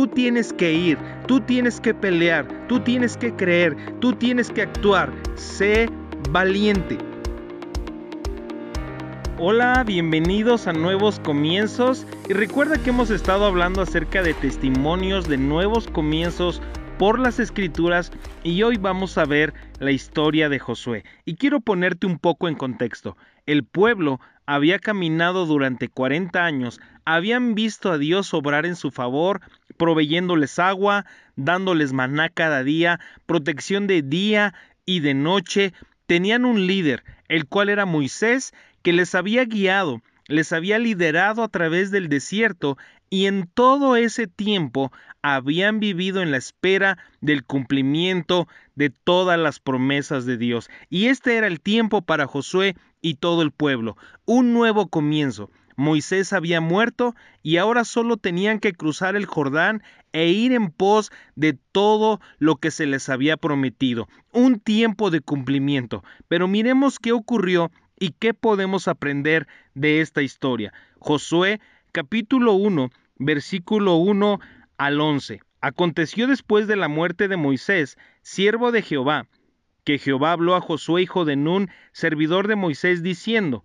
Tú tienes que ir, tú tienes que pelear, tú tienes que creer, tú tienes que actuar. Sé valiente. Hola, bienvenidos a Nuevos Comienzos y recuerda que hemos estado hablando acerca de testimonios de nuevos comienzos por las escrituras y hoy vamos a ver la historia de Josué. Y quiero ponerte un poco en contexto. El pueblo había caminado durante 40 años, habían visto a Dios obrar en su favor, proveyéndoles agua, dándoles maná cada día, protección de día y de noche, tenían un líder, el cual era Moisés, que les había guiado, les había liderado a través del desierto y en todo ese tiempo habían vivido en la espera del cumplimiento de todas las promesas de Dios. Y este era el tiempo para Josué y todo el pueblo, un nuevo comienzo. Moisés había muerto y ahora solo tenían que cruzar el Jordán e ir en pos de todo lo que se les había prometido. Un tiempo de cumplimiento. Pero miremos qué ocurrió y qué podemos aprender de esta historia. Josué capítulo 1 versículo 1 al 11. Aconteció después de la muerte de Moisés, siervo de Jehová, que Jehová habló a Josué hijo de Nun, servidor de Moisés, diciendo,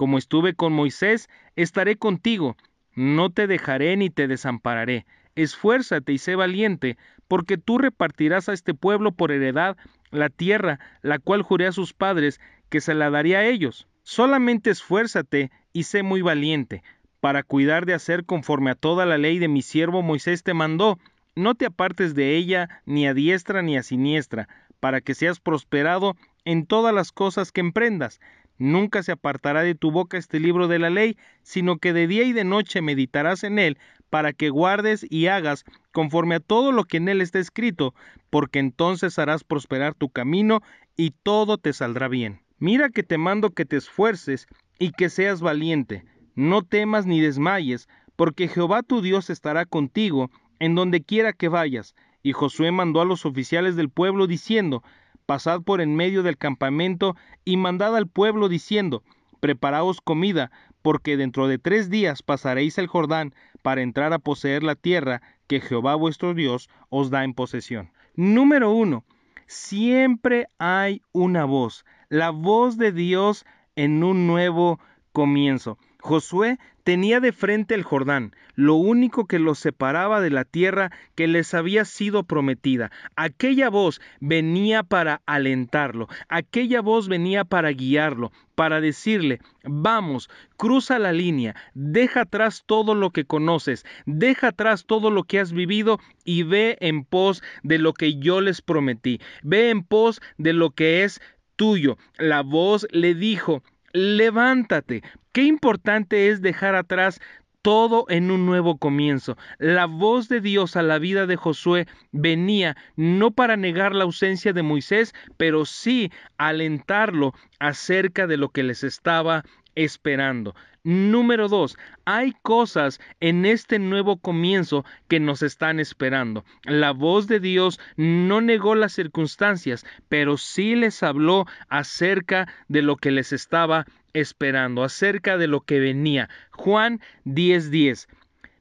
Como estuve con Moisés, estaré contigo. No te dejaré ni te desampararé. Esfuérzate y sé valiente, porque tú repartirás a este pueblo por heredad la tierra, la cual juré a sus padres que se la daría a ellos. Solamente esfuérzate y sé muy valiente, para cuidar de hacer conforme a toda la ley de mi siervo Moisés te mandó. No te apartes de ella ni a diestra ni a siniestra, para que seas prosperado en todas las cosas que emprendas. Nunca se apartará de tu boca este libro de la ley, sino que de día y de noche meditarás en él, para que guardes y hagas conforme a todo lo que en él está escrito, porque entonces harás prosperar tu camino y todo te saldrá bien. Mira que te mando que te esfuerces y que seas valiente. No temas ni desmayes, porque Jehová tu Dios estará contigo en donde quiera que vayas. Y Josué mandó a los oficiales del pueblo diciendo, Pasad por en medio del campamento y mandad al pueblo diciendo, Preparaos comida, porque dentro de tres días pasaréis el Jordán para entrar a poseer la tierra que Jehová vuestro Dios os da en posesión. Número uno, siempre hay una voz la voz de Dios en un nuevo comienzo. Josué tenía de frente el Jordán, lo único que los separaba de la tierra que les había sido prometida. Aquella voz venía para alentarlo, aquella voz venía para guiarlo, para decirle, vamos, cruza la línea, deja atrás todo lo que conoces, deja atrás todo lo que has vivido y ve en pos de lo que yo les prometí, ve en pos de lo que es tuyo. La voz le dijo, levántate. Qué importante es dejar atrás todo en un nuevo comienzo. La voz de Dios a la vida de Josué venía no para negar la ausencia de Moisés, pero sí alentarlo acerca de lo que les estaba esperando. Número dos, hay cosas en este nuevo comienzo que nos están esperando. La voz de Dios no negó las circunstancias, pero sí les habló acerca de lo que les estaba esperando, acerca de lo que venía. Juan 10:10.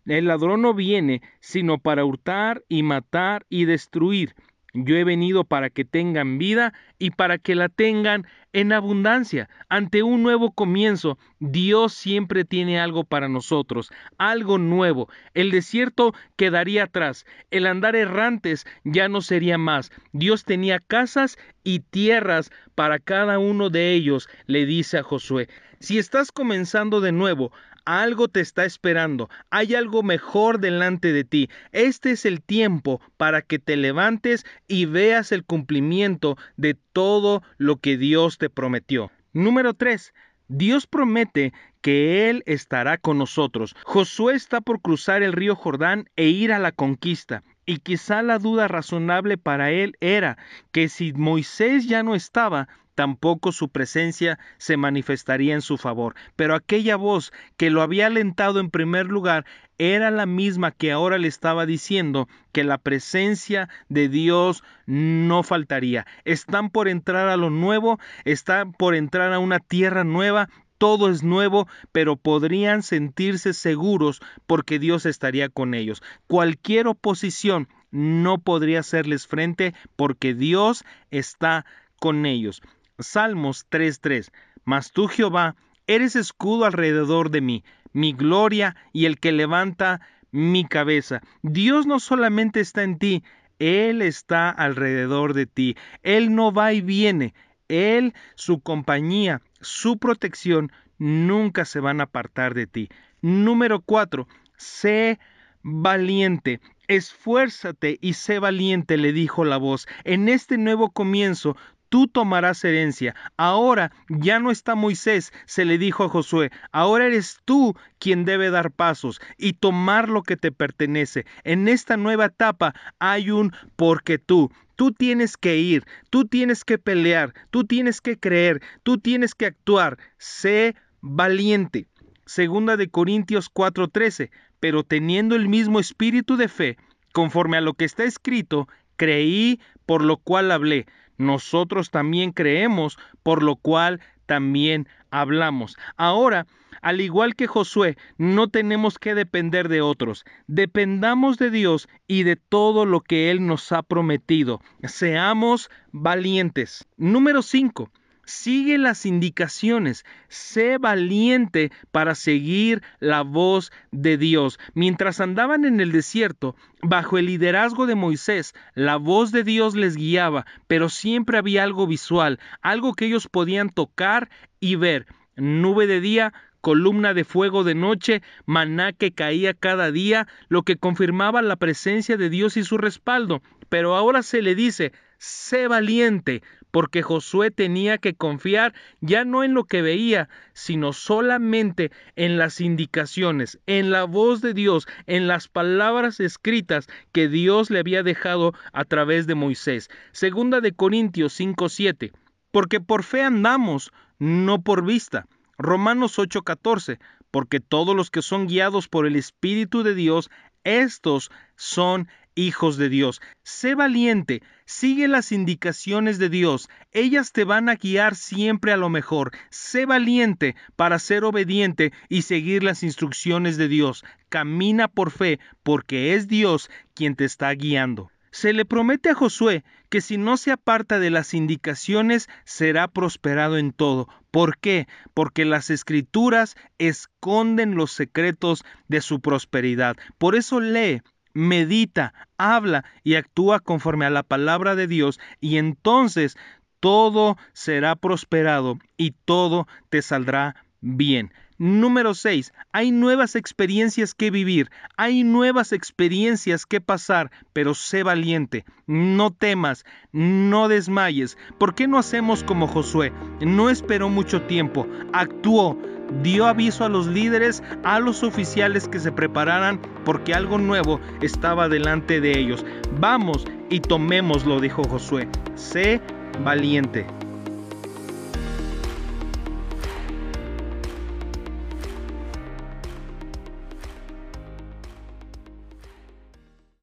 El ladrón no viene sino para hurtar y matar y destruir. Yo he venido para que tengan vida y para que la tengan en abundancia. Ante un nuevo comienzo, Dios siempre tiene algo para nosotros, algo nuevo. El desierto quedaría atrás, el andar errantes ya no sería más. Dios tenía casas y tierras para cada uno de ellos, le dice a Josué. Si estás comenzando de nuevo, algo te está esperando, hay algo mejor delante de ti. Este es el tiempo para que te levantes y veas el cumplimiento de todo lo que Dios te prometió. Número 3. Dios promete que Él estará con nosotros. Josué está por cruzar el río Jordán e ir a la conquista. Y quizá la duda razonable para él era que si Moisés ya no estaba, tampoco su presencia se manifestaría en su favor. Pero aquella voz que lo había alentado en primer lugar era la misma que ahora le estaba diciendo que la presencia de Dios no faltaría. Están por entrar a lo nuevo, están por entrar a una tierra nueva, todo es nuevo, pero podrían sentirse seguros porque Dios estaría con ellos. Cualquier oposición no podría hacerles frente porque Dios está con ellos. Salmos 3:3. Mas tú, Jehová, eres escudo alrededor de mí, mi gloria y el que levanta mi cabeza. Dios no solamente está en ti, Él está alrededor de ti. Él no va y viene. Él, su compañía, su protección, nunca se van a apartar de ti. Número 4. Sé valiente. Esfuérzate y sé valiente, le dijo la voz. En este nuevo comienzo tú tomarás herencia. Ahora ya no está Moisés, se le dijo a Josué, ahora eres tú quien debe dar pasos y tomar lo que te pertenece. En esta nueva etapa hay un porque tú. Tú tienes que ir, tú tienes que pelear, tú tienes que creer, tú tienes que actuar. Sé valiente. Segunda de Corintios 4:13, pero teniendo el mismo espíritu de fe, conforme a lo que está escrito, creí, por lo cual hablé nosotros también creemos, por lo cual también hablamos. Ahora, al igual que Josué, no tenemos que depender de otros. Dependamos de Dios y de todo lo que Él nos ha prometido. Seamos valientes. Número 5. Sigue las indicaciones, sé valiente para seguir la voz de Dios. Mientras andaban en el desierto, bajo el liderazgo de Moisés, la voz de Dios les guiaba, pero siempre había algo visual, algo que ellos podían tocar y ver. Nube de día, columna de fuego de noche, maná que caía cada día, lo que confirmaba la presencia de Dios y su respaldo. Pero ahora se le dice, sé valiente, porque Josué tenía que confiar ya no en lo que veía, sino solamente en las indicaciones, en la voz de Dios, en las palabras escritas que Dios le había dejado a través de Moisés. Segunda de Corintios 5:7. Porque por fe andamos, no por vista. Romanos 8:14. Porque todos los que son guiados por el Espíritu de Dios, estos son hijos de Dios. Sé valiente, sigue las indicaciones de Dios, ellas te van a guiar siempre a lo mejor. Sé valiente para ser obediente y seguir las instrucciones de Dios. Camina por fe, porque es Dios quien te está guiando. Se le promete a Josué que si no se aparta de las indicaciones será prosperado en todo. ¿Por qué? Porque las escrituras esconden los secretos de su prosperidad. Por eso lee, medita, habla y actúa conforme a la palabra de Dios y entonces todo será prosperado y todo te saldrá bien. Número 6. Hay nuevas experiencias que vivir, hay nuevas experiencias que pasar, pero sé valiente, no temas, no desmayes. ¿Por qué no hacemos como Josué? No esperó mucho tiempo, actuó, dio aviso a los líderes, a los oficiales que se prepararan porque algo nuevo estaba delante de ellos. Vamos y tomémoslo, dijo Josué. Sé valiente.